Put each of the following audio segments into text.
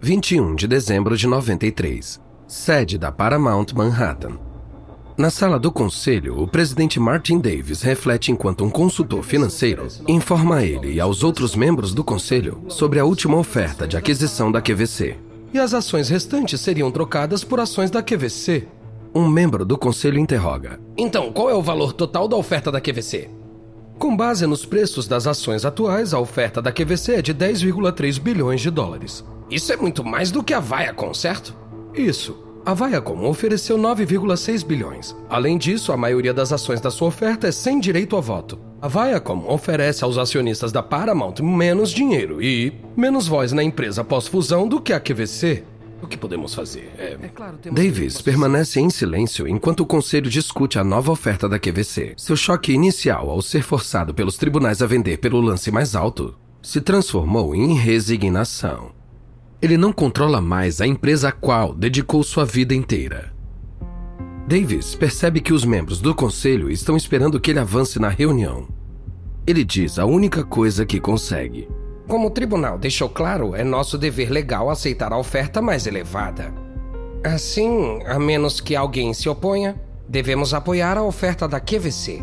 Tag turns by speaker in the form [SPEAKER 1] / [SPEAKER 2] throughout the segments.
[SPEAKER 1] 21 de dezembro de 93. Sede da Paramount Manhattan. Na sala do conselho, o presidente Martin Davis reflete enquanto um consultor financeiro informa a ele e aos outros membros do conselho sobre a última oferta de aquisição da QVC.
[SPEAKER 2] E as ações restantes seriam trocadas por ações da QVC.
[SPEAKER 1] Um membro do conselho interroga.
[SPEAKER 2] Então, qual é o valor total da oferta da QVC? Com base nos preços das ações atuais, a oferta da QVC é de 10,3 bilhões de dólares.
[SPEAKER 3] Isso é muito mais do que a Viacom, certo?
[SPEAKER 2] Isso. A Viacom ofereceu 9,6 bilhões. Além disso, a maioria das ações da sua oferta é sem direito a voto. A Viacom oferece aos acionistas da Paramount menos dinheiro e menos voz na empresa pós-fusão do que a QVC. O que podemos fazer? É... É
[SPEAKER 1] claro, Davis permanece em silêncio enquanto o conselho discute a nova oferta da QVC. Seu choque inicial ao ser forçado pelos tribunais a vender pelo lance mais alto se transformou em resignação. Ele não controla mais a empresa a qual dedicou sua vida inteira. Davis percebe que os membros do conselho estão esperando que ele avance na reunião. Ele diz a única coisa que consegue.
[SPEAKER 3] Como o tribunal deixou claro, é nosso dever legal aceitar a oferta mais elevada. Assim, a menos que alguém se oponha, devemos apoiar a oferta da QVC.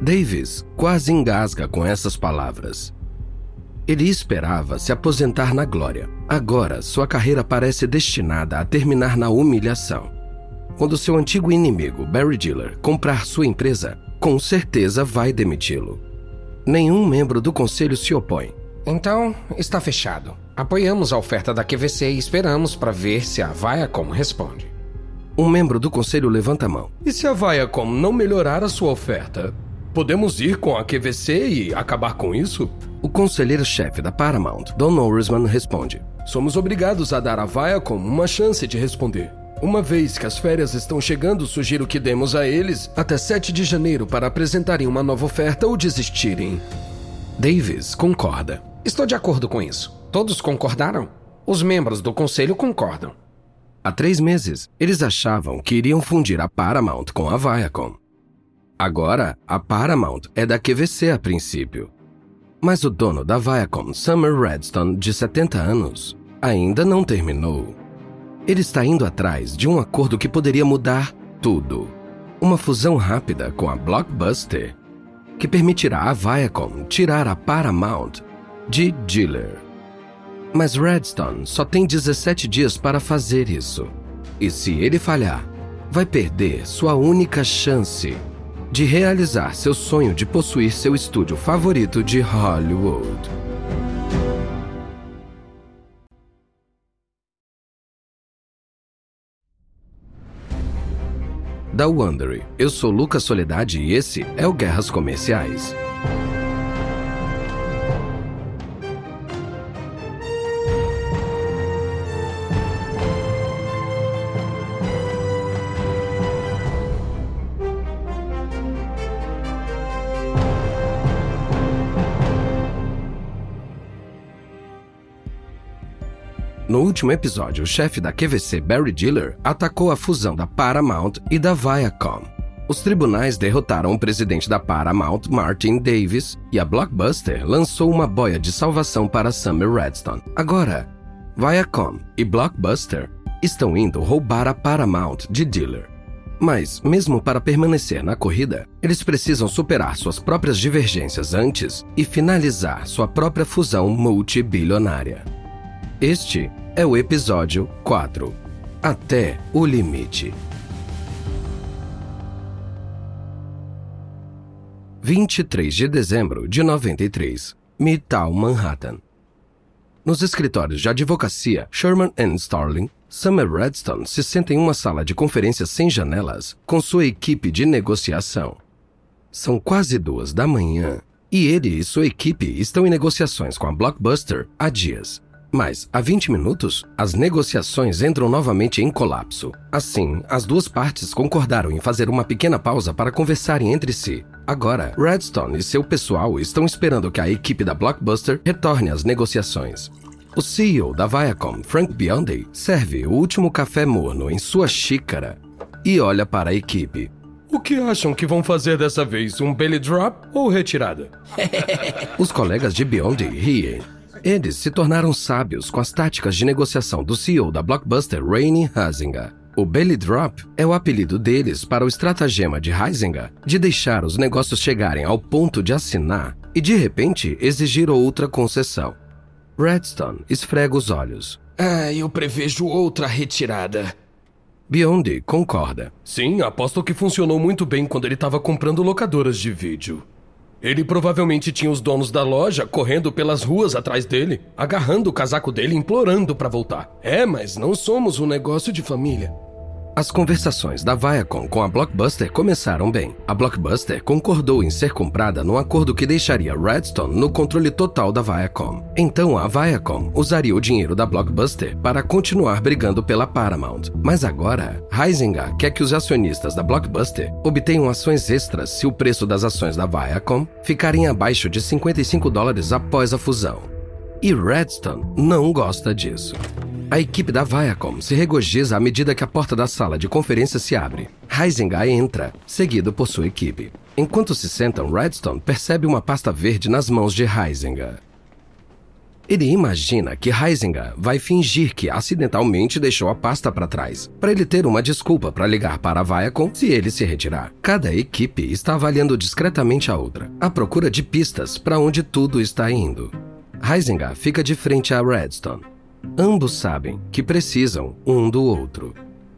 [SPEAKER 1] Davis quase engasga com essas palavras. Ele esperava se aposentar na glória. Agora, sua carreira parece destinada a terminar na humilhação. Quando seu antigo inimigo, Barry Diller, comprar sua empresa, com certeza vai demiti-lo. Nenhum membro do conselho se opõe.
[SPEAKER 3] Então, está fechado. Apoiamos a oferta da QVC e esperamos para ver se a Viacom responde.
[SPEAKER 1] Um membro do conselho levanta a mão.
[SPEAKER 2] E se a Viacom não melhorar a sua oferta? Podemos ir com a QVC e acabar com isso?
[SPEAKER 1] O conselheiro-chefe da Paramount, Don Norrisman, responde:
[SPEAKER 2] Somos obrigados a dar a Viacom uma chance de responder. Uma vez que as férias estão chegando, sugiro que demos a eles até 7 de janeiro para apresentarem uma nova oferta ou desistirem.
[SPEAKER 1] Davis concorda.
[SPEAKER 3] Estou de acordo com isso. Todos concordaram? Os membros do conselho concordam.
[SPEAKER 1] Há três meses, eles achavam que iriam fundir a Paramount com a Viacom. Agora, a Paramount é da QVC a princípio. Mas o dono da Viacom, Summer Redstone, de 70 anos, ainda não terminou. Ele está indo atrás de um acordo que poderia mudar tudo. Uma fusão rápida com a Blockbuster, que permitirá a Viacom tirar a Paramount de Dealer. Mas Redstone só tem 17 dias para fazer isso. E se ele falhar, vai perder sua única chance de realizar seu sonho de possuir seu estúdio favorito de Hollywood. Da Wondery, eu sou Lucas Soledade e esse é o Guerras Comerciais. No último episódio, o chefe da QVC, Barry Diller, atacou a fusão da Paramount e da Viacom. Os tribunais derrotaram o presidente da Paramount, Martin Davis, e a Blockbuster lançou uma boia de salvação para Summer Redstone. Agora, Viacom e Blockbuster estão indo roubar a Paramount de Diller. Mas, mesmo para permanecer na corrida, eles precisam superar suas próprias divergências antes e finalizar sua própria fusão multibilionária. Este é o episódio 4 Até o Limite. 23 de dezembro de 93, Midtown Manhattan. Nos escritórios de advocacia Sherman Starling, Summer Redstone se senta em uma sala de conferências sem janelas com sua equipe de negociação. São quase duas da manhã e ele e sua equipe estão em negociações com a Blockbuster há dias. Mas, há 20 minutos, as negociações entram novamente em colapso. Assim, as duas partes concordaram em fazer uma pequena pausa para conversarem entre si. Agora, Redstone e seu pessoal estão esperando que a equipe da Blockbuster retorne às negociações. O CEO da Viacom, Frank Biondi, serve o último café morno em sua xícara e olha para a equipe.
[SPEAKER 2] O que acham que vão fazer dessa vez? Um belly drop ou retirada?
[SPEAKER 1] Os colegas de Biondi riem Eles se tornaram sábios com as táticas de negociação do CEO da Blockbuster, Rainy Huizinga. O Belly Drop é o apelido deles para o estratagema de Huizinga de deixar os negócios chegarem ao ponto de assinar e de repente exigir outra concessão. Redstone esfrega os olhos.
[SPEAKER 2] Ah, eu prevejo outra retirada.
[SPEAKER 1] Biondi concorda.
[SPEAKER 2] Sim, aposto que funcionou muito bem quando ele estava comprando locadoras de vídeo. Ele provavelmente tinha os donos da loja correndo pelas ruas atrás dele, agarrando o casaco dele, implorando para voltar. É, mas não somos um negócio de família.
[SPEAKER 1] As conversações da Viacom com a Blockbuster começaram bem. A Blockbuster concordou em ser comprada num acordo que deixaria Redstone no controle total da Viacom. Então a Viacom usaria o dinheiro da Blockbuster para continuar brigando pela Paramount. Mas agora, Heisinger quer que os acionistas da Blockbuster obtenham ações extras se o preço das ações da Viacom ficarem abaixo de 55 dólares após a fusão. E Redstone não gosta disso. A equipe da Viacom se regozija à medida que a porta da sala de conferência se abre. Heisinger entra, seguido por sua equipe. Enquanto se sentam, Redstone percebe uma pasta verde nas mãos de Heisinger. Ele imagina que Heisinger vai fingir que acidentalmente deixou a pasta para trás, para ele ter uma desculpa para ligar para a Viacom se ele se retirar. Cada equipe está avaliando discretamente a outra, à procura de pistas para onde tudo está indo. Heisinger fica de frente a Redstone. Ambos sabem que precisam um do outro.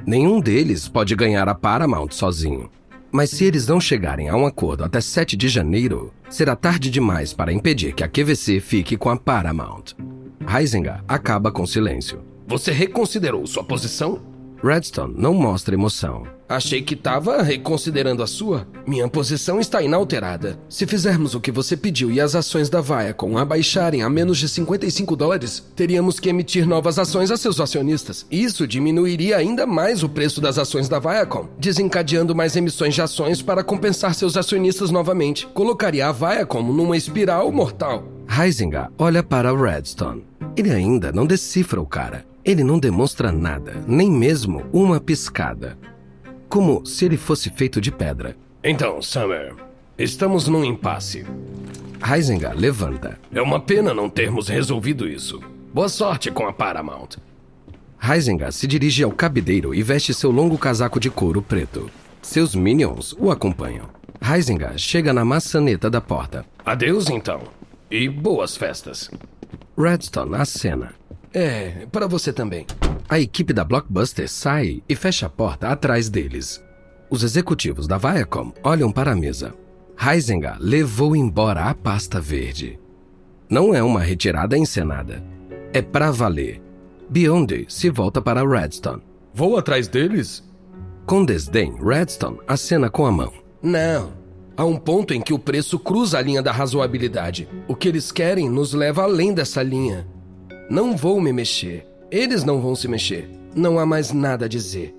[SPEAKER 1] Nenhum deles pode ganhar a Paramount sozinho. Mas se eles não chegarem a um acordo até 7 de janeiro, será tarde demais para impedir que a QVC fique com a Paramount. Heisinger acaba com silêncio.
[SPEAKER 2] Você reconsiderou sua posição?
[SPEAKER 1] Redstone não mostra emoção.
[SPEAKER 2] Achei que estava reconsiderando a sua. Minha posição está inalterada. Se fizermos o que você pediu e as ações da Viacom abaixarem a menos de 55 dólares, teríamos que emitir novas ações a seus acionistas. Isso diminuiria ainda mais o preço das ações da Viacom, desencadeando mais emissões de ações para compensar seus acionistas novamente. Colocaria a Viacom numa espiral mortal.
[SPEAKER 1] Heisinger olha para Redstone. Ele ainda não decifra o cara. Ele não demonstra nada, nem mesmo uma piscada. Como se ele fosse feito de pedra.
[SPEAKER 2] Então, Summer, estamos num impasse.
[SPEAKER 1] Heisinger levanta.
[SPEAKER 2] É uma pena não termos resolvido isso. Boa sorte com a Paramount.
[SPEAKER 1] Heisinger se dirige ao cabideiro e veste seu longo casaco de couro preto. Seus minions o acompanham. Heisinger chega na maçaneta da porta.
[SPEAKER 2] Adeus, então. E boas festas.
[SPEAKER 1] Redstone acena.
[SPEAKER 2] É, para você também.
[SPEAKER 1] A equipe da Blockbuster sai e fecha a porta atrás deles. Os executivos da Viacom olham para a mesa. Heisinger levou embora a pasta verde. Não é uma retirada encenada. É pra valer. Beyond se volta para Redstone.
[SPEAKER 2] Vou atrás deles?
[SPEAKER 1] Com desdém, Redstone acena com a mão.
[SPEAKER 2] Não. Há um ponto em que o preço cruza a linha da razoabilidade. O que eles querem nos leva além dessa linha. Não vou me mexer. Eles não vão se mexer. Não há mais nada a dizer.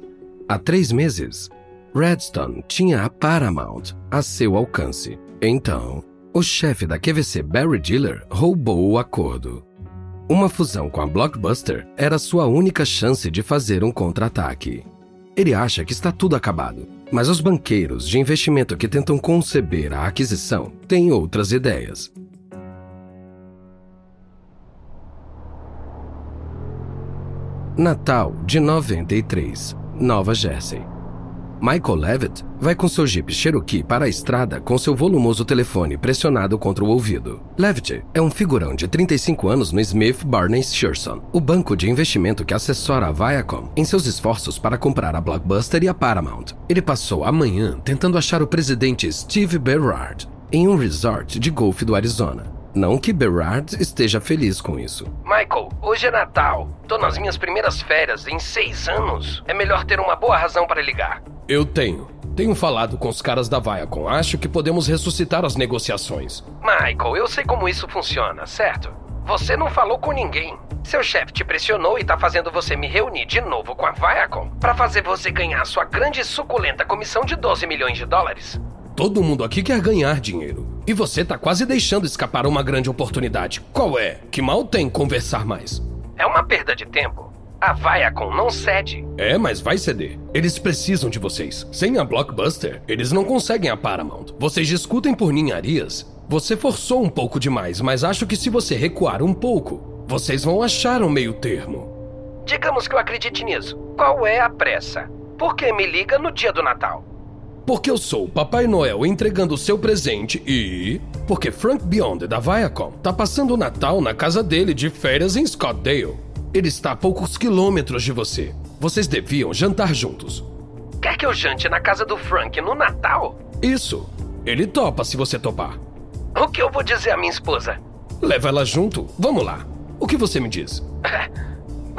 [SPEAKER 1] Há três meses, Redstone tinha a Paramount a seu alcance. Então, o chefe da QVC, Barry Diller, roubou o acordo. Uma fusão com a Blockbuster era sua única chance de fazer um contra-ataque. Ele acha que está tudo acabado, mas os banqueiros de investimento que tentam conceber a aquisição têm outras ideias. Natal de 93, Nova Jersey. Michael Levitt vai com seu Jeep Cherokee para a estrada com seu volumoso telefone pressionado contra o ouvido. Levitt é um figurão de 35 anos no Smith Barney Shearson, o banco de investimento que assessora a Viacom em seus esforços para comprar a Blockbuster e a Paramount. Ele passou a manhã tentando achar o presidente Steve Berard em um resort de golfe do Arizona. Não que Berard esteja feliz com isso.
[SPEAKER 3] Michael, hoje é Natal. Tô nas minhas primeiras férias em seis anos. É melhor ter uma boa razão para ligar.
[SPEAKER 2] Eu tenho. Tenho falado com os caras da Viacom. Acho que podemos ressuscitar as negociações.
[SPEAKER 3] Michael, eu sei como isso funciona, certo? Você não falou com ninguém. Seu chefe te pressionou e tá fazendo você me reunir de novo com a Viacom para fazer você ganhar sua grande e suculenta comissão de 12 milhões de dólares.
[SPEAKER 2] Todo mundo aqui quer ganhar dinheiro. E você tá quase deixando escapar uma grande oportunidade. Qual é? Que mal tem conversar mais?
[SPEAKER 3] É uma perda de tempo. A Viacom não cede.
[SPEAKER 2] É, mas vai ceder. Eles precisam de vocês. Sem a Blockbuster, eles não conseguem a Paramount. Vocês discutem por ninharias. Você forçou um pouco demais, mas acho que se você recuar um pouco, vocês vão achar um meio termo.
[SPEAKER 3] Digamos que eu acredite nisso. Qual é a pressa? Por que me liga no dia do Natal?
[SPEAKER 2] Porque eu sou o Papai Noel entregando o seu presente e. Porque Frank Beyond da Viacom tá passando o Natal na casa dele de férias em Scottsdale. Ele está a poucos quilômetros de você. Vocês deviam jantar juntos.
[SPEAKER 3] Quer que eu jante na casa do Frank no Natal?
[SPEAKER 2] Isso. Ele topa se você topar.
[SPEAKER 3] O que eu vou dizer à minha esposa?
[SPEAKER 2] Leva ela junto. Vamos lá. O que você me diz?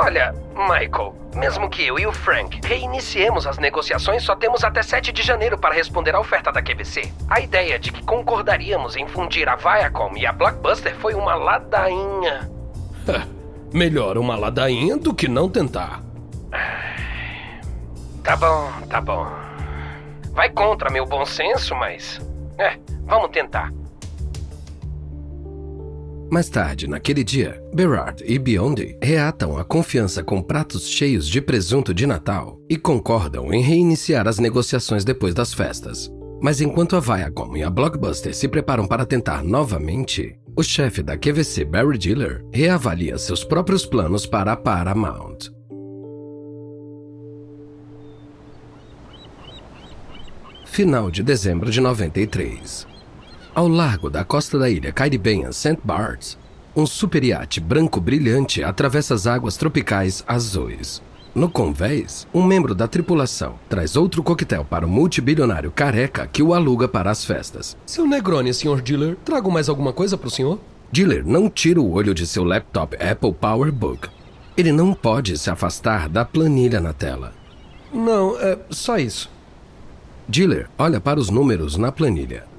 [SPEAKER 3] Olha, Michael, mesmo que eu e o Frank reiniciemos as negociações, só temos até 7 de janeiro para responder à oferta da QVC. A ideia de que concordaríamos em fundir a Viacom e a Blockbuster foi uma ladainha.
[SPEAKER 2] Melhor uma ladainha do que não tentar.
[SPEAKER 3] Tá bom, tá bom. Vai contra meu bom senso, mas. É, vamos tentar.
[SPEAKER 1] Mais tarde, naquele dia, Berard e Biondi reatam a confiança com pratos cheios de presunto de Natal e concordam em reiniciar as negociações depois das festas. Mas enquanto a Viacom e a Blockbuster se preparam para tentar novamente, o chefe da QVC, Barry Diller, reavalia seus próprios planos para a Paramount. Final de dezembro de 93. Ao largo da costa da ilha caribenha St. Barts, um super iate branco brilhante atravessa as águas tropicais azuis. No convés, um membro da tripulação traz outro coquetel para o multibilionário careca que o aluga para as festas.
[SPEAKER 2] Seu Negroni, Sr. Diller, trago mais alguma coisa para o senhor?
[SPEAKER 1] Diller não tira o olho de seu laptop Apple PowerBook. Ele não pode se afastar da planilha na tela.
[SPEAKER 2] Não, é só isso.
[SPEAKER 1] Diller olha para os números na planilha.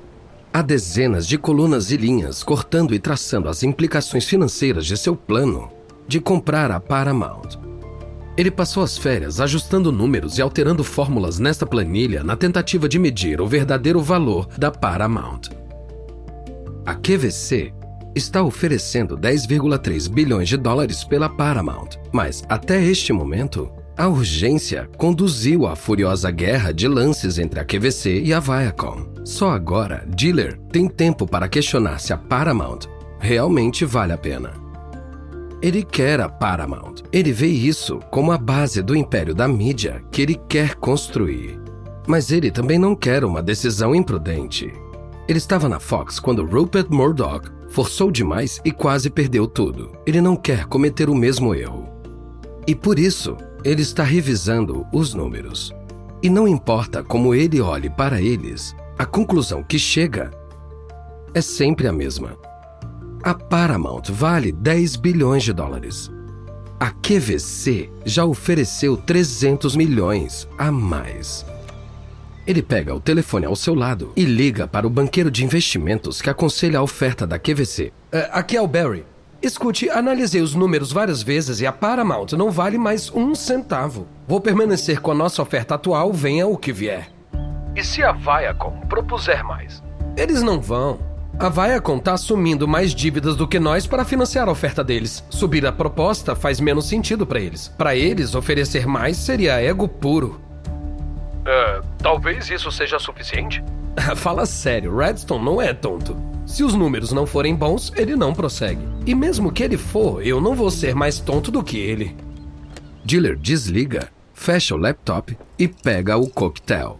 [SPEAKER 1] Há dezenas de colunas e linhas cortando e traçando as implicações financeiras de seu plano de comprar a Paramount. Ele passou as férias ajustando números e alterando fórmulas nesta planilha na tentativa de medir o verdadeiro valor da Paramount. A QVC está oferecendo 10,3 bilhões de dólares pela Paramount, mas até este momento, a urgência conduziu à furiosa guerra de lances entre a QVC e a Viacom. Só agora, Diller tem tempo para questionar se a Paramount realmente vale a pena. Ele quer a Paramount. Ele vê isso como a base do império da mídia que ele quer construir. Mas ele também não quer uma decisão imprudente. Ele estava na Fox quando Rupert Murdoch forçou demais e quase perdeu tudo. Ele não quer cometer o mesmo erro. E por isso, ele está revisando os números. E não importa como ele olhe para eles, a conclusão que chega é sempre a mesma. A Paramount vale 10 bilhões de dólares. A QVC já ofereceu 300 milhões a mais. Ele pega o telefone ao seu lado e liga para o banqueiro de investimentos que aconselha a oferta da QVC.
[SPEAKER 2] É, aqui é o Barry. Escute, analisei os números várias vezes e a Paramount não vale mais um centavo. Vou permanecer com a nossa oferta atual, venha o que vier.
[SPEAKER 3] E se a Viacom propuser mais?
[SPEAKER 2] Eles não vão. A Viacom está assumindo mais dívidas do que nós para financiar a oferta deles. Subir a proposta faz menos sentido para eles. Para eles, oferecer mais seria ego puro.
[SPEAKER 3] Uh, talvez isso seja suficiente?
[SPEAKER 2] Fala sério, Redstone não é tonto. Se os números não forem bons, ele não prossegue. E mesmo que ele for, eu não vou ser mais tonto do que ele.
[SPEAKER 1] Diller desliga, fecha o laptop e pega o coquetel.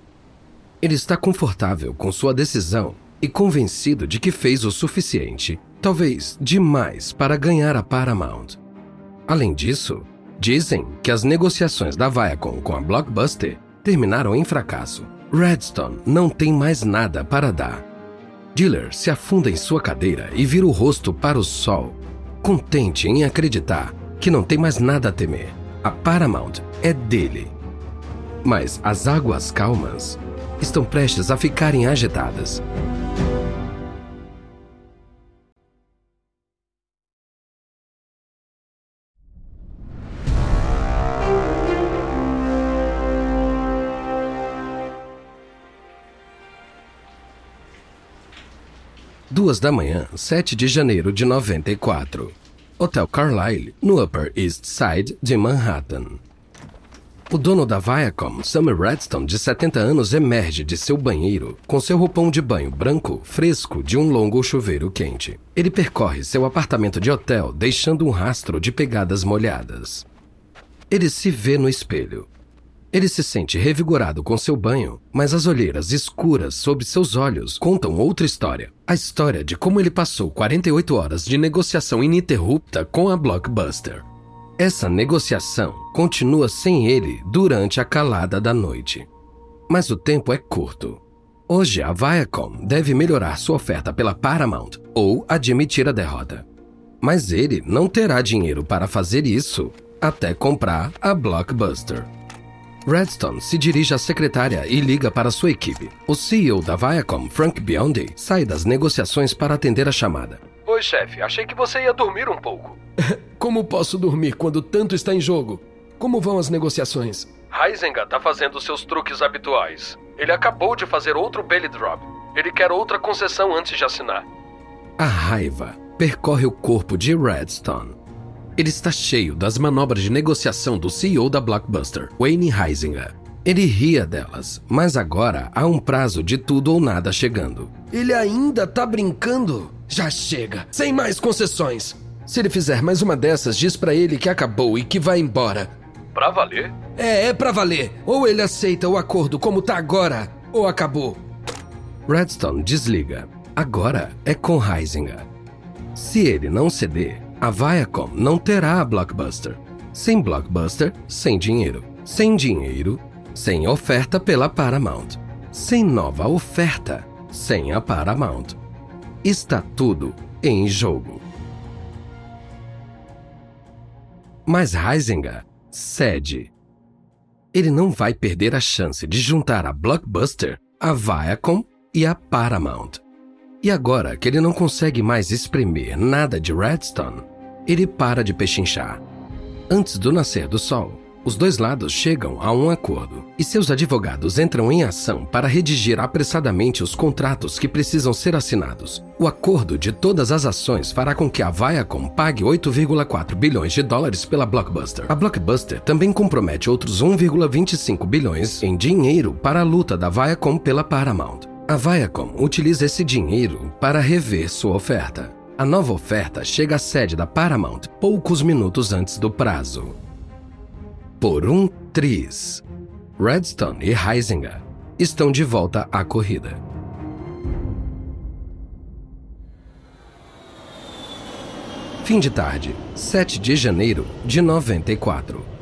[SPEAKER 1] Ele está confortável com sua decisão e convencido de que fez o suficiente, talvez demais, para ganhar a Paramount. Além disso, dizem que as negociações da Viacom com a Blockbuster terminaram em fracasso. Redstone não tem mais nada para dar. Diller se afunda em sua cadeira e vira o rosto para o sol, contente em acreditar que não tem mais nada a temer. A Paramount é dele. Mas as águas calmas estão prestes a ficarem agitadas. Duas da manhã, 7 de janeiro de 94. Hotel Carlyle, no Upper East Side de Manhattan. O dono da Viacom, Summer Redstone, de 70 anos, emerge de seu banheiro com seu roupão de banho branco, fresco de um longo chuveiro quente. Ele percorre seu apartamento de hotel, deixando um rastro de pegadas molhadas. Ele se vê no espelho. Ele se sente revigorado com seu banho, mas as olheiras escuras sob seus olhos contam outra história. A história de como ele passou 48 horas de negociação ininterrupta com a Blockbuster. Essa negociação continua sem ele durante a calada da noite. Mas o tempo é curto. Hoje a Viacom deve melhorar sua oferta pela Paramount ou admitir a derrota. Mas ele não terá dinheiro para fazer isso até comprar a Blockbuster. Redstone se dirige à secretária e liga para sua equipe. O CEO da Viacom, Frank Biondi, sai das negociações para atender a chamada.
[SPEAKER 3] Oi, chefe. Achei que você ia dormir um pouco.
[SPEAKER 2] Como posso dormir quando tanto está em jogo? Como vão as negociações?
[SPEAKER 3] Heisenga tá fazendo seus truques habituais. Ele acabou de fazer outro belly drop. Ele quer outra concessão antes de assinar.
[SPEAKER 1] A raiva percorre o corpo de Redstone. Ele está cheio das manobras de negociação do CEO da Blockbuster, Wayne Heisinger. Ele ria delas, mas agora há um prazo de tudo ou nada chegando.
[SPEAKER 2] Ele ainda tá brincando? Já chega, sem mais concessões. Se ele fizer mais uma dessas, diz para ele que acabou e que vai embora.
[SPEAKER 3] Pra valer?
[SPEAKER 2] É, é pra valer. Ou ele aceita o acordo como tá agora, ou acabou.
[SPEAKER 1] Redstone desliga. Agora é com Heisinger. Se ele não ceder, a Viacom não terá a Blockbuster. Sem Blockbuster, sem dinheiro. Sem dinheiro, sem oferta pela Paramount. Sem nova oferta, sem a Paramount. Está tudo em jogo. Mas Heisinger cede. Ele não vai perder a chance de juntar a Blockbuster, a Viacom e a Paramount. E agora que ele não consegue mais espremer nada de Redstone, ele para de pechinchar. Antes do nascer do sol, os dois lados chegam a um acordo e seus advogados entram em ação para redigir apressadamente os contratos que precisam ser assinados. O acordo de todas as ações fará com que a Viacom pague 8,4 bilhões de dólares pela Blockbuster. A Blockbuster também compromete outros 1,25 bilhões em dinheiro para a luta da Viacom pela Paramount. A Viacom utiliza esse dinheiro para rever sua oferta. A nova oferta chega à sede da Paramount poucos minutos antes do prazo por um tris. Redstone e Heisinger estão de volta à corrida. Fim de tarde, 7 de janeiro de 94.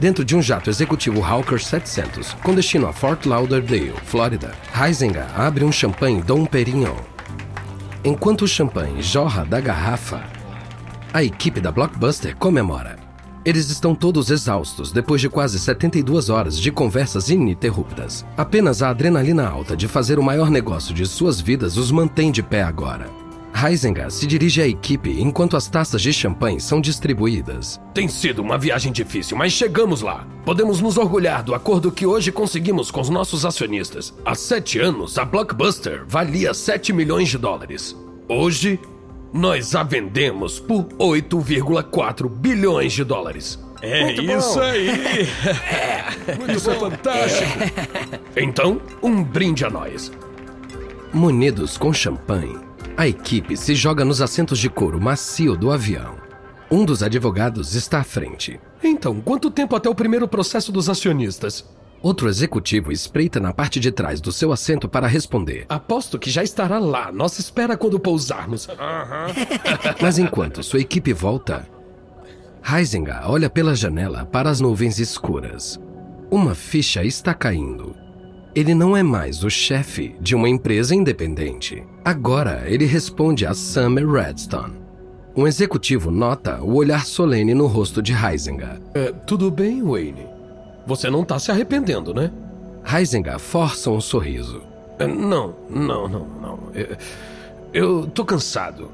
[SPEAKER 1] Dentro de um jato executivo Hawker 700, com destino a Fort Lauderdale, Flórida, Heisinger abre um champanhe Dom Perignon. Enquanto o champanhe jorra da garrafa, a equipe da Blockbuster comemora. Eles estão todos exaustos depois de quase 72 horas de conversas ininterruptas. Apenas a adrenalina alta de fazer o maior negócio de suas vidas os mantém de pé agora. Heisinger se dirige à equipe enquanto as taças de champanhe são distribuídas.
[SPEAKER 2] Tem sido uma viagem difícil, mas chegamos lá. Podemos nos orgulhar do acordo que hoje conseguimos com os nossos acionistas. Há sete anos, a Blockbuster valia 7 milhões de dólares. Hoje, nós a vendemos por 8,4 bilhões de dólares.
[SPEAKER 4] É Muito isso bom. aí!
[SPEAKER 2] é, isso é fantástico! É. Então, um brinde a nós.
[SPEAKER 1] Munidos com champanhe, a equipe se joga nos assentos de couro macio do avião. Um dos advogados está à frente.
[SPEAKER 2] Então, quanto tempo até o primeiro processo dos acionistas?
[SPEAKER 1] Outro executivo espreita na parte de trás do seu assento para responder.
[SPEAKER 2] Aposto que já estará lá. Nossa espera quando pousarmos. Uhum.
[SPEAKER 1] Mas enquanto sua equipe volta, Heisinger olha pela janela para as nuvens escuras. Uma ficha está caindo. Ele não é mais o chefe de uma empresa independente. Agora ele responde a Summer Redstone. Um executivo nota o olhar solene no rosto de Heisinger.
[SPEAKER 2] É, tudo bem, Wayne? Você não tá se arrependendo, né?
[SPEAKER 1] Heisinger força um sorriso.
[SPEAKER 2] É, não, não, não, não. Eu, eu tô cansado.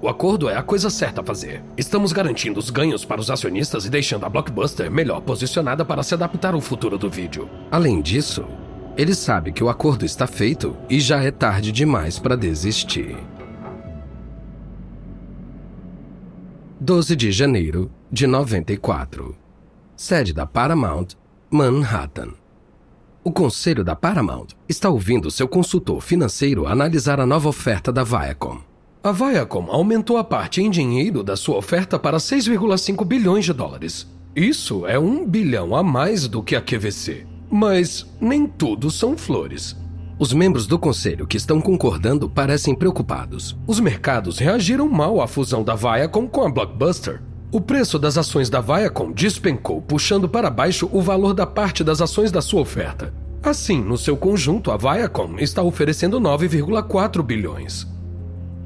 [SPEAKER 2] O acordo é a coisa certa a fazer. Estamos garantindo os ganhos para os acionistas e deixando a Blockbuster melhor posicionada para se adaptar ao futuro do vídeo.
[SPEAKER 1] Além disso, ele sabe que o acordo está feito e já é tarde demais para desistir. 12 de janeiro de 94. Sede da Paramount, Manhattan. O conselho da Paramount está ouvindo seu consultor financeiro analisar a nova oferta da Viacom.
[SPEAKER 2] A Viacom aumentou a parte em dinheiro da sua oferta para 6,5 bilhões de dólares. Isso é um bilhão a mais do que a QVC. Mas nem tudo são flores.
[SPEAKER 1] Os membros do conselho que estão concordando parecem preocupados.
[SPEAKER 2] Os mercados reagiram mal à fusão da Viacom com a Blockbuster. O preço das ações da Viacom despencou, puxando para baixo o valor da parte das ações da sua oferta. Assim, no seu conjunto, a Viacom está oferecendo 9,4 bilhões.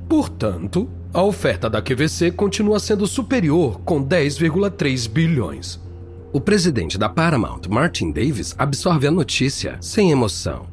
[SPEAKER 2] Portanto, a oferta da QVC continua sendo superior, com 10,3 bilhões.
[SPEAKER 1] O presidente da Paramount, Martin Davis, absorve a notícia sem emoção.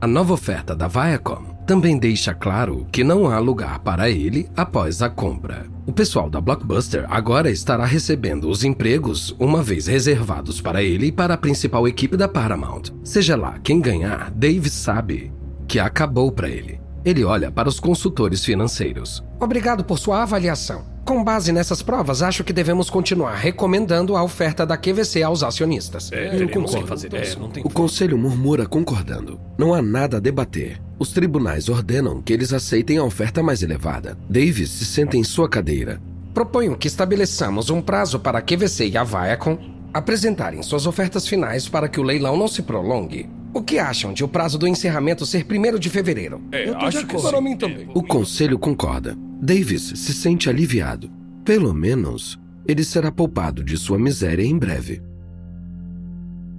[SPEAKER 1] A nova oferta da Viacom também deixa claro que não há lugar para ele após a compra. O pessoal da Blockbuster agora estará recebendo os empregos uma vez reservados para ele e para a principal equipe da Paramount. Seja lá quem ganhar, Davis sabe que acabou para ele. Ele olha para os consultores financeiros.
[SPEAKER 3] Obrigado por sua avaliação. Com base nessas provas, acho que devemos continuar recomendando a oferta da QVC aos acionistas.
[SPEAKER 1] É, eu concordo. Fazer é, o conselho murmura concordando. Não há nada a debater. Os tribunais ordenam que eles aceitem a oferta mais elevada. Davis se senta em sua cadeira.
[SPEAKER 3] Proponho que estabeleçamos um prazo para a QVC e a Viacom apresentarem suas ofertas finais para que o leilão não se prolongue. O que acham de o prazo do encerramento ser 1 de fevereiro?
[SPEAKER 2] É, Eu acho que para mim também.
[SPEAKER 1] O conselho concorda. Davis se sente aliviado. Pelo menos, ele será poupado de sua miséria em breve.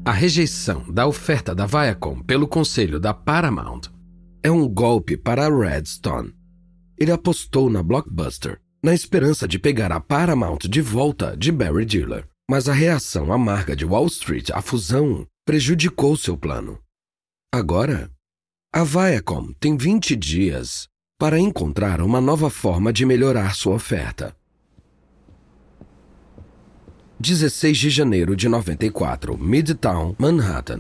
[SPEAKER 1] A rejeição da oferta da Viacom pelo conselho da Paramount é um golpe para Redstone. Ele apostou na Blockbuster, na esperança de pegar a Paramount de volta de Barry Diller. Mas a reação amarga de Wall Street à fusão prejudicou seu plano. Agora, a Viacom tem 20 dias para encontrar uma nova forma de melhorar sua oferta. 16 de janeiro de 94, Midtown, Manhattan.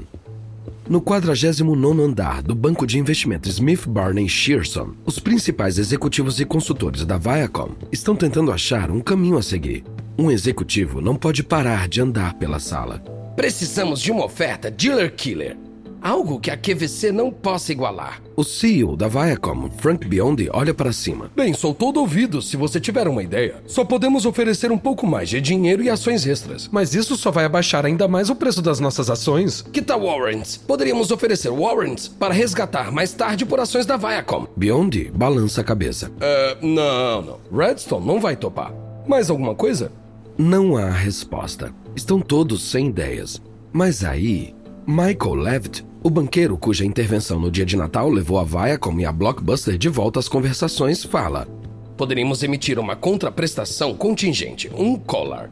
[SPEAKER 1] No 49 andar do banco de investimento Smith Barney Shearson, os principais executivos e consultores da Viacom estão tentando achar um caminho a seguir. Um executivo não pode parar de andar pela sala.
[SPEAKER 3] Precisamos de uma oferta dealer killer. Algo que a QVC não possa igualar.
[SPEAKER 1] O CEO da Viacom, Frank Biondi, olha para cima.
[SPEAKER 2] Bem, sou todo ouvido se você tiver uma ideia. Só podemos oferecer um pouco mais de dinheiro e ações extras. Mas isso só vai abaixar ainda mais o preço das nossas ações.
[SPEAKER 3] Que tal warrants? Poderíamos oferecer warrants para resgatar mais tarde por ações da Viacom.
[SPEAKER 1] Biondi balança a cabeça.
[SPEAKER 2] Uh, não, não. Redstone não vai topar. Mais alguma coisa?
[SPEAKER 1] Não há resposta. Estão todos sem ideias. Mas aí, Michael Levitt o banqueiro, cuja intervenção no dia de Natal levou a Viacom e a Blockbuster de volta às conversações, fala:
[SPEAKER 3] Poderíamos emitir uma contraprestação contingente, um collar.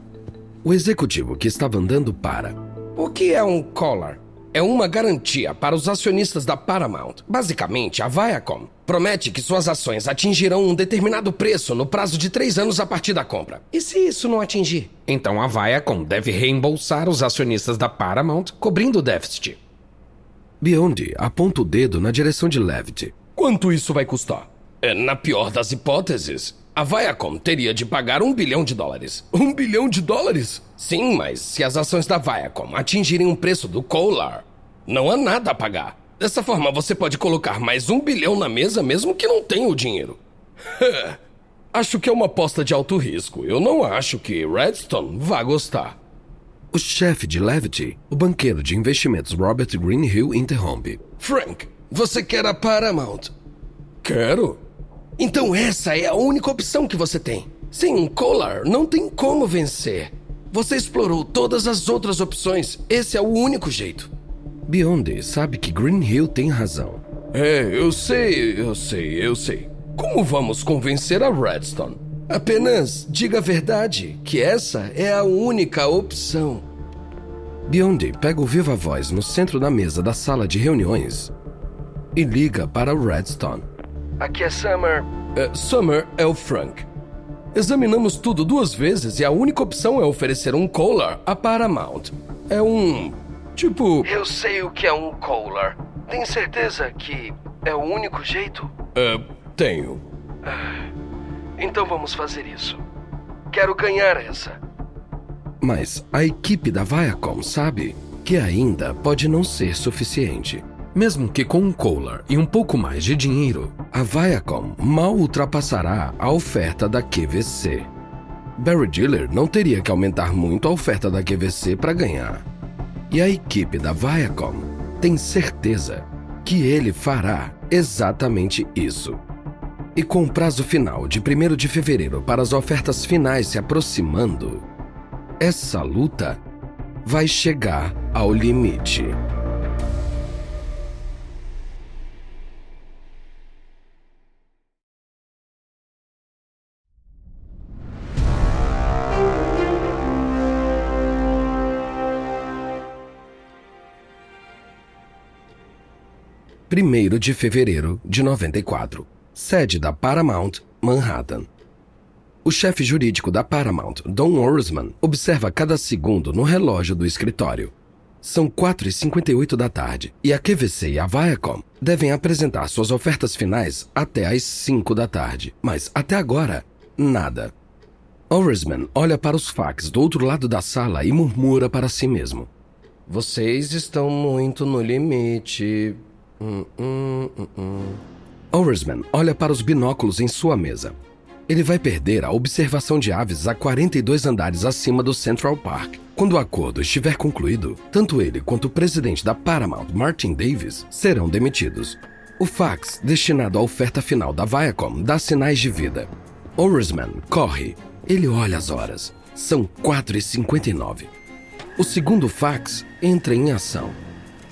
[SPEAKER 1] O executivo que estava andando para.
[SPEAKER 3] O que é um collar? É uma garantia para os acionistas da Paramount. Basicamente, a Viacom promete que suas ações atingirão um determinado preço no prazo de três anos a partir da compra. E se isso não atingir? Então a Viacom deve reembolsar os acionistas da Paramount, cobrindo o déficit.
[SPEAKER 1] Biondi aponta o dedo na direção de Levitt.
[SPEAKER 2] Quanto isso vai custar?
[SPEAKER 3] É, na pior das hipóteses, a Viacom teria de pagar um bilhão de dólares.
[SPEAKER 2] Um bilhão de dólares?
[SPEAKER 3] Sim, mas se as ações da Viacom atingirem um preço do Kohler, não há nada a pagar. Dessa forma, você pode colocar mais um bilhão na mesa mesmo que não tenha o dinheiro.
[SPEAKER 2] acho que é uma aposta de alto risco. Eu não acho que Redstone vá gostar.
[SPEAKER 1] O chefe de Levity, o banqueiro de investimentos Robert Greenhill, interrompe.
[SPEAKER 3] Frank, você quer a Paramount?
[SPEAKER 2] Quero.
[SPEAKER 3] Então essa é a única opção que você tem. Sem um Collar, não tem como vencer. Você explorou todas as outras opções. Esse é o único jeito.
[SPEAKER 1] Beyond sabe que Greenhill tem razão.
[SPEAKER 2] É, eu sei, eu sei, eu sei. Como vamos convencer a Redstone?
[SPEAKER 3] Apenas diga a verdade, que essa é a única opção.
[SPEAKER 1] Biondi pega o viva voz no centro da mesa da sala de reuniões e liga para o Redstone.
[SPEAKER 3] Aqui é Summer.
[SPEAKER 2] É, Summer é o Frank. Examinamos tudo duas vezes e a única opção é oferecer um Collar a Paramount. É um. Tipo.
[SPEAKER 3] Eu sei o que é um Collar. Tem certeza que é o único jeito?
[SPEAKER 2] É, tenho.
[SPEAKER 3] Ah. Então vamos fazer isso. Quero ganhar essa.
[SPEAKER 1] Mas a equipe da Viacom sabe que ainda pode não ser suficiente.
[SPEAKER 2] Mesmo que com um Kohler e um pouco mais de dinheiro,
[SPEAKER 1] a Viacom mal ultrapassará a oferta da QVC. Barry Diller não teria que aumentar muito a oferta da QVC para ganhar. E a equipe da Viacom tem certeza que ele fará exatamente isso. E com o prazo final de 1 de fevereiro para as ofertas finais se aproximando, essa luta vai chegar ao limite. Primeiro de fevereiro de 94, sede da Paramount, Manhattan. O chefe jurídico da Paramount, Don Orsman, observa cada segundo no relógio do escritório. São 4h58 da tarde e a QVC e a Viacom devem apresentar suas ofertas finais até às 5 da tarde. Mas até agora, nada. Orsman olha para os fax do outro lado da sala e murmura para si mesmo.
[SPEAKER 2] Vocês estão muito no limite. Hum, hum, hum,
[SPEAKER 1] hum. olha para os binóculos em sua mesa. Ele vai perder a observação de aves a 42 andares acima do Central Park. Quando o acordo estiver concluído, tanto ele quanto o presidente da Paramount, Martin Davis, serão demitidos. O fax, destinado à oferta final da Viacom, dá sinais de vida. Orisman corre. Ele olha as horas. São 4h59. O segundo fax entra em ação.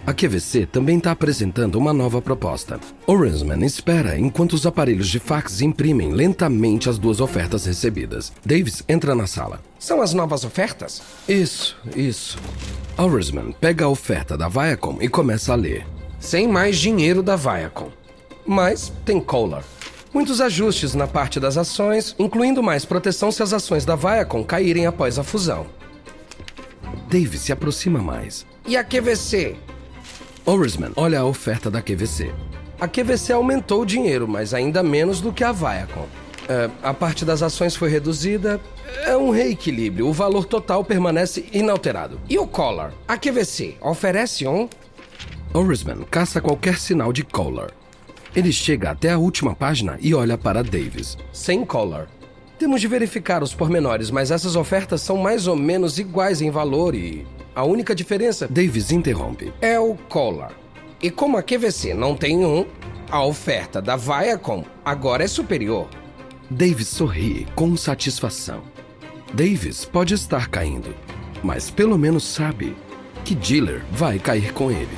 [SPEAKER 1] A QVC também está apresentando uma nova proposta. Orangeman espera enquanto os aparelhos de fax imprimem lentamente as duas ofertas recebidas. Davis entra na sala.
[SPEAKER 3] São as novas ofertas?
[SPEAKER 1] Isso, isso. Orangeman pega a oferta da Viacom e começa a ler.
[SPEAKER 3] Sem mais dinheiro da Viacom. Mas tem Kohler. Muitos ajustes na parte das ações, incluindo mais proteção se as ações da Viacom caírem após a fusão.
[SPEAKER 1] Davis se aproxima mais.
[SPEAKER 3] E a QVC?
[SPEAKER 1] Orisman olha a oferta da QVC.
[SPEAKER 2] A QVC aumentou o dinheiro, mas ainda menos do que a Viacom. É, a parte das ações foi reduzida. É um reequilíbrio. O valor total permanece inalterado.
[SPEAKER 3] E o Collar? A QVC oferece um?
[SPEAKER 1] Orisman caça qualquer sinal de Collar. Ele chega até a última página e olha para Davis.
[SPEAKER 2] Sem Collar. Temos de verificar os pormenores, mas essas ofertas são mais ou menos iguais em valor e a única diferença.
[SPEAKER 1] Davis interrompe.
[SPEAKER 3] É o Collar. E como a QVC não tem um, a oferta da Viacom agora é superior.
[SPEAKER 1] Davis sorri com satisfação. Davis pode estar caindo, mas pelo menos sabe que Diller vai cair com ele.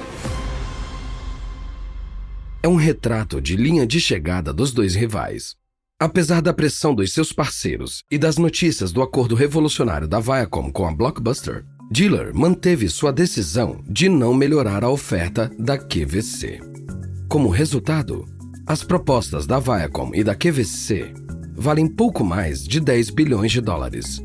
[SPEAKER 1] É um retrato de linha de chegada dos dois rivais. Apesar da pressão dos seus parceiros e das notícias do acordo revolucionário da Viacom com a Blockbuster, Diller manteve sua decisão de não melhorar a oferta da QVC. Como resultado, as propostas da Viacom e da QVC valem pouco mais de 10 bilhões de dólares.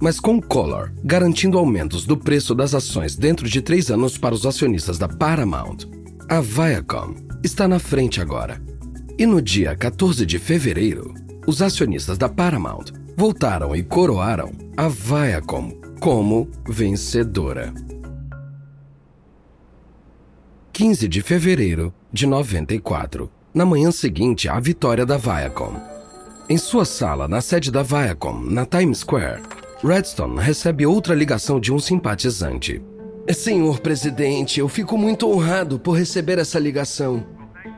[SPEAKER 1] Mas com Color garantindo aumentos do preço das ações dentro de três anos para os acionistas da Paramount, a Viacom está na frente agora. E no dia 14 de fevereiro, os acionistas da Paramount voltaram e coroaram a Viacom como vencedora. 15 de fevereiro de 94, na manhã seguinte à vitória da Viacom. Em sua sala, na sede da Viacom, na Times Square, Redstone recebe outra ligação de um simpatizante.
[SPEAKER 2] Senhor presidente, eu fico muito honrado por receber essa ligação.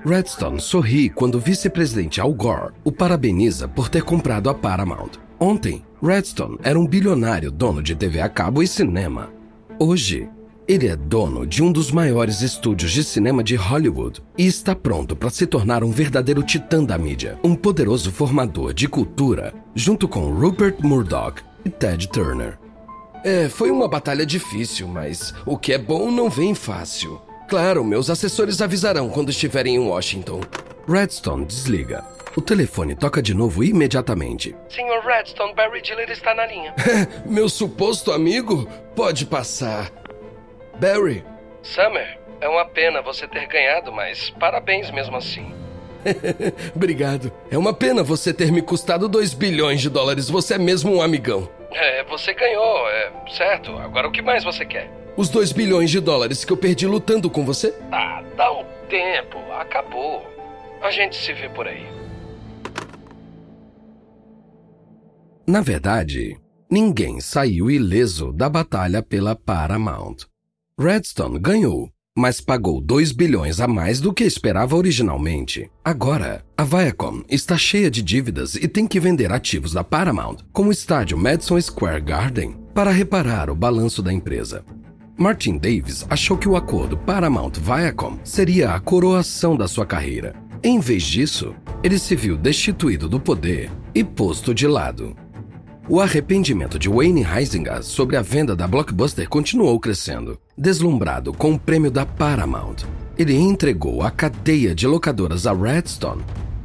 [SPEAKER 1] Redstone sorri quando o vice-presidente Al Gore o parabeniza por ter comprado a Paramount. Ontem, Redstone era um bilionário dono de TV a cabo e cinema. Hoje, ele é dono de um dos maiores estúdios de cinema de Hollywood e está pronto para se tornar um verdadeiro titã da mídia, um poderoso formador de cultura, junto com Rupert Murdoch e Ted Turner.
[SPEAKER 2] É, foi uma batalha difícil, mas o que é bom não vem fácil. Claro, meus assessores avisarão quando estiverem em Washington.
[SPEAKER 1] Redstone desliga. O telefone toca de novo imediatamente.
[SPEAKER 3] Senhor Redstone, Barry Diller está na linha.
[SPEAKER 2] Meu suposto amigo? Pode passar. Barry.
[SPEAKER 3] Summer, é uma pena você ter ganhado, mas parabéns mesmo assim.
[SPEAKER 2] Obrigado. É uma pena você ter me custado 2 bilhões de dólares. Você é mesmo um amigão.
[SPEAKER 3] É, você ganhou, é certo. Agora o que mais você quer?
[SPEAKER 2] Os 2 bilhões de dólares que eu perdi lutando com você?
[SPEAKER 3] Ah, dá um tempo. Acabou. A gente se vê por aí.
[SPEAKER 1] Na verdade, ninguém saiu ileso da batalha pela Paramount. Redstone ganhou, mas pagou 2 bilhões a mais do que esperava originalmente. Agora, a Viacom está cheia de dívidas e tem que vender ativos da Paramount, como o estádio Madison Square Garden, para reparar o balanço da empresa. Martin Davis achou que o acordo Paramount-Viacom seria a coroação da sua carreira. Em vez disso, ele se viu destituído do poder e posto de lado. O arrependimento de Wayne Heisinger sobre a venda da Blockbuster continuou crescendo. Deslumbrado com o prêmio da Paramount, ele entregou a cadeia de locadoras a Redstone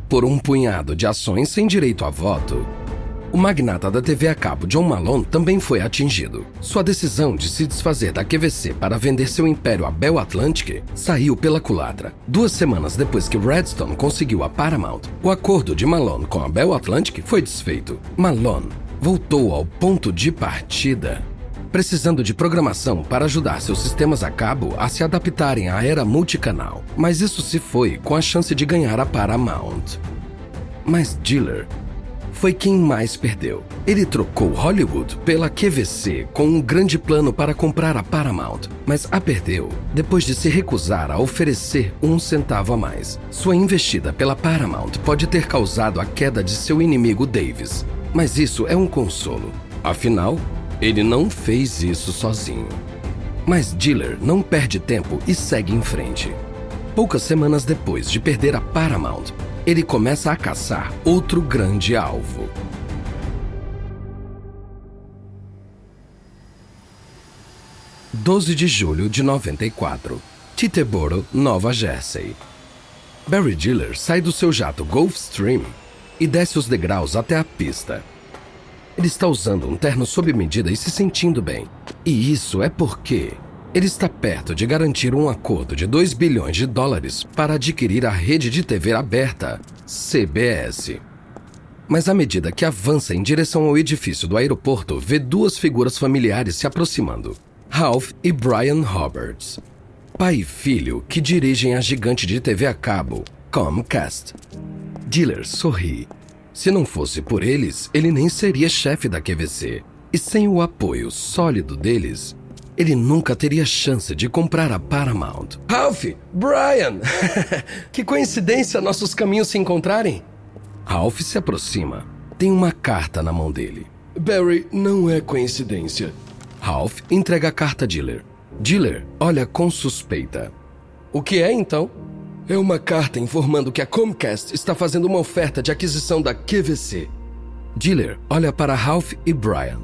[SPEAKER 1] por um punhado de ações sem direito a voto. O magnata da TV a cabo John Malone também foi atingido. Sua decisão de se desfazer da QVC para vender seu império a Bell Atlantic saiu pela culatra. Duas semanas depois que Redstone conseguiu a Paramount, o acordo de Malone com a Bell Atlantic foi desfeito. Malone voltou ao ponto de partida, precisando de programação para ajudar seus sistemas a cabo a se adaptarem à era multicanal. Mas isso se foi com a chance de ganhar a Paramount. Mas Diller foi quem mais perdeu. Ele trocou Hollywood pela QVC com um grande plano para comprar a Paramount, mas a perdeu depois de se recusar a oferecer um centavo a mais. Sua investida pela Paramount pode ter causado a queda de seu inimigo Davis, mas isso é um consolo. Afinal, ele não fez isso sozinho. Mas Diller não perde tempo e segue em frente. Poucas semanas depois de perder a Paramount, ele começa a caçar outro grande alvo. Doze de julho de 94, Titeboro, Nova Jersey. Barry Diller sai do seu jato Gulfstream e desce os degraus até a pista. Ele está usando um terno sob medida e se sentindo bem. E isso é porque ele está perto de garantir um acordo de 2 bilhões de dólares para adquirir a rede de TV aberta, CBS. Mas à medida que avança em direção ao edifício do aeroporto, vê duas figuras familiares se aproximando: Ralph e Brian Roberts, pai e filho que dirigem a gigante de TV a cabo, Comcast. Diller sorri. Se não fosse por eles, ele nem seria chefe da QVC. E sem o apoio sólido deles, ele nunca teria chance de comprar a Paramount.
[SPEAKER 2] Ralph, Brian! que coincidência nossos caminhos se encontrarem.
[SPEAKER 1] Ralph se aproxima. Tem uma carta na mão dele.
[SPEAKER 2] Barry, não é coincidência.
[SPEAKER 1] Ralph entrega a carta a Diller. Diller olha com suspeita.
[SPEAKER 2] O que é então? É uma carta informando que a Comcast está fazendo uma oferta de aquisição da QVC.
[SPEAKER 1] Diller olha para Ralph e Brian.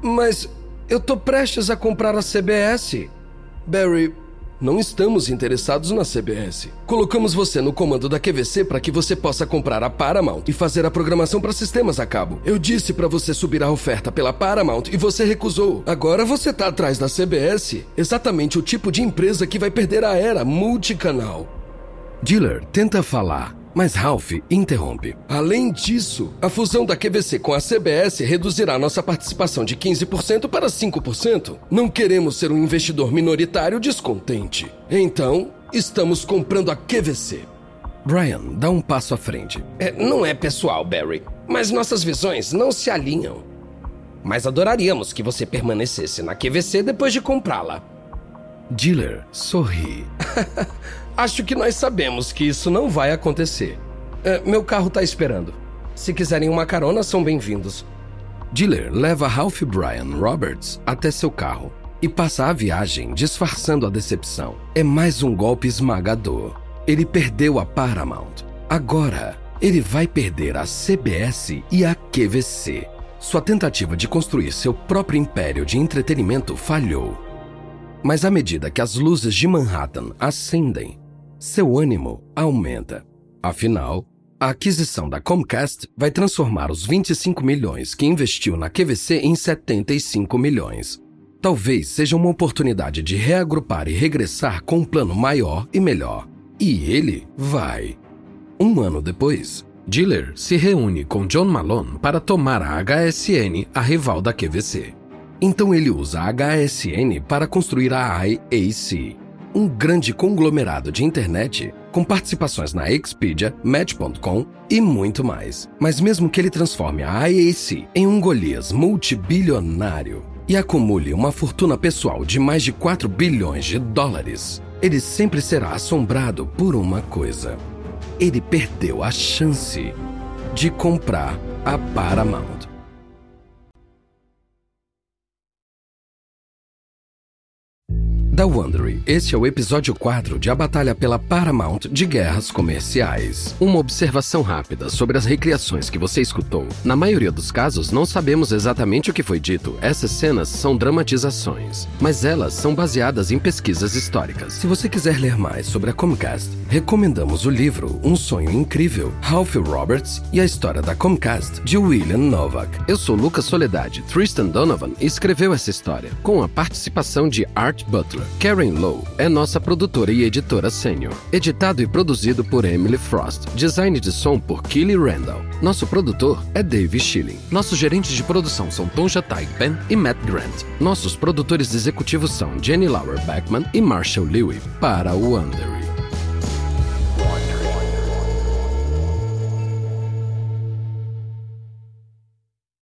[SPEAKER 2] Mas eu tô prestes a comprar a CBS. Barry, não estamos interessados na CBS. Colocamos você no comando da QVC para que você possa comprar a Paramount e fazer a programação para sistemas a cabo. Eu disse para você subir a oferta pela Paramount e você recusou. Agora você tá atrás da CBS, exatamente o tipo de empresa que vai perder a era multicanal.
[SPEAKER 1] Diller tenta falar, mas Ralph interrompe.
[SPEAKER 2] Além disso, a fusão da QVC com a CBS reduzirá nossa participação de 15% para 5%. Não queremos ser um investidor minoritário descontente. Então, estamos comprando a QVC.
[SPEAKER 1] Brian dá um passo à frente.
[SPEAKER 3] É, não é pessoal, Barry, mas nossas visões não se alinham. Mas adoraríamos que você permanecesse na QVC depois de comprá-la.
[SPEAKER 1] Diller sorri.
[SPEAKER 2] Acho que nós sabemos que isso não vai acontecer. É, meu carro tá esperando. Se quiserem uma carona, são bem-vindos.
[SPEAKER 1] Diller leva Ralph Brian Roberts até seu carro e passa a viagem disfarçando a decepção. É mais um golpe esmagador. Ele perdeu a Paramount. Agora, ele vai perder a CBS e a QVC. Sua tentativa de construir seu próprio império de entretenimento falhou. Mas à medida que as luzes de Manhattan acendem, seu ânimo aumenta. Afinal, a aquisição da Comcast vai transformar os 25 milhões que investiu na QVC em 75 milhões. Talvez seja uma oportunidade de reagrupar e regressar com um plano maior e melhor. E ele vai. Um ano depois, Diller se reúne com John Malone para tomar a HSN, a rival da QVC. Então ele usa a HSN para construir a IAC, um grande conglomerado de internet com participações na Expedia, Match.com e muito mais. Mas mesmo que ele transforme a IAC em um Golias multibilionário e acumule uma fortuna pessoal de mais de 4 bilhões de dólares, ele sempre será assombrado por uma coisa. Ele perdeu a chance de comprar a Paramount. Da Wondery, este é o episódio 4 de A Batalha pela Paramount de Guerras Comerciais. Uma observação rápida sobre as recriações que você escutou. Na maioria dos casos, não sabemos exatamente o que foi dito. Essas cenas são dramatizações, mas elas são baseadas em pesquisas históricas. Se você quiser ler mais sobre a Comcast, recomendamos o livro Um Sonho Incrível, Ralph Roberts e a História da Comcast, de William Novak. Eu sou Lucas Soledade. Tristan Donovan escreveu essa história, com a participação de Art Butler. Karen Lowe é nossa produtora e editora sênior. Editado e produzido por Emily Frost. Design de som por Kelly Randall. Nosso produtor é Dave Schilling. Nossos gerentes de produção são Tom Jatai Ben e Matt Grant. Nossos produtores executivos são Jenny Lauer Beckman e Marshall Lewy para o Under.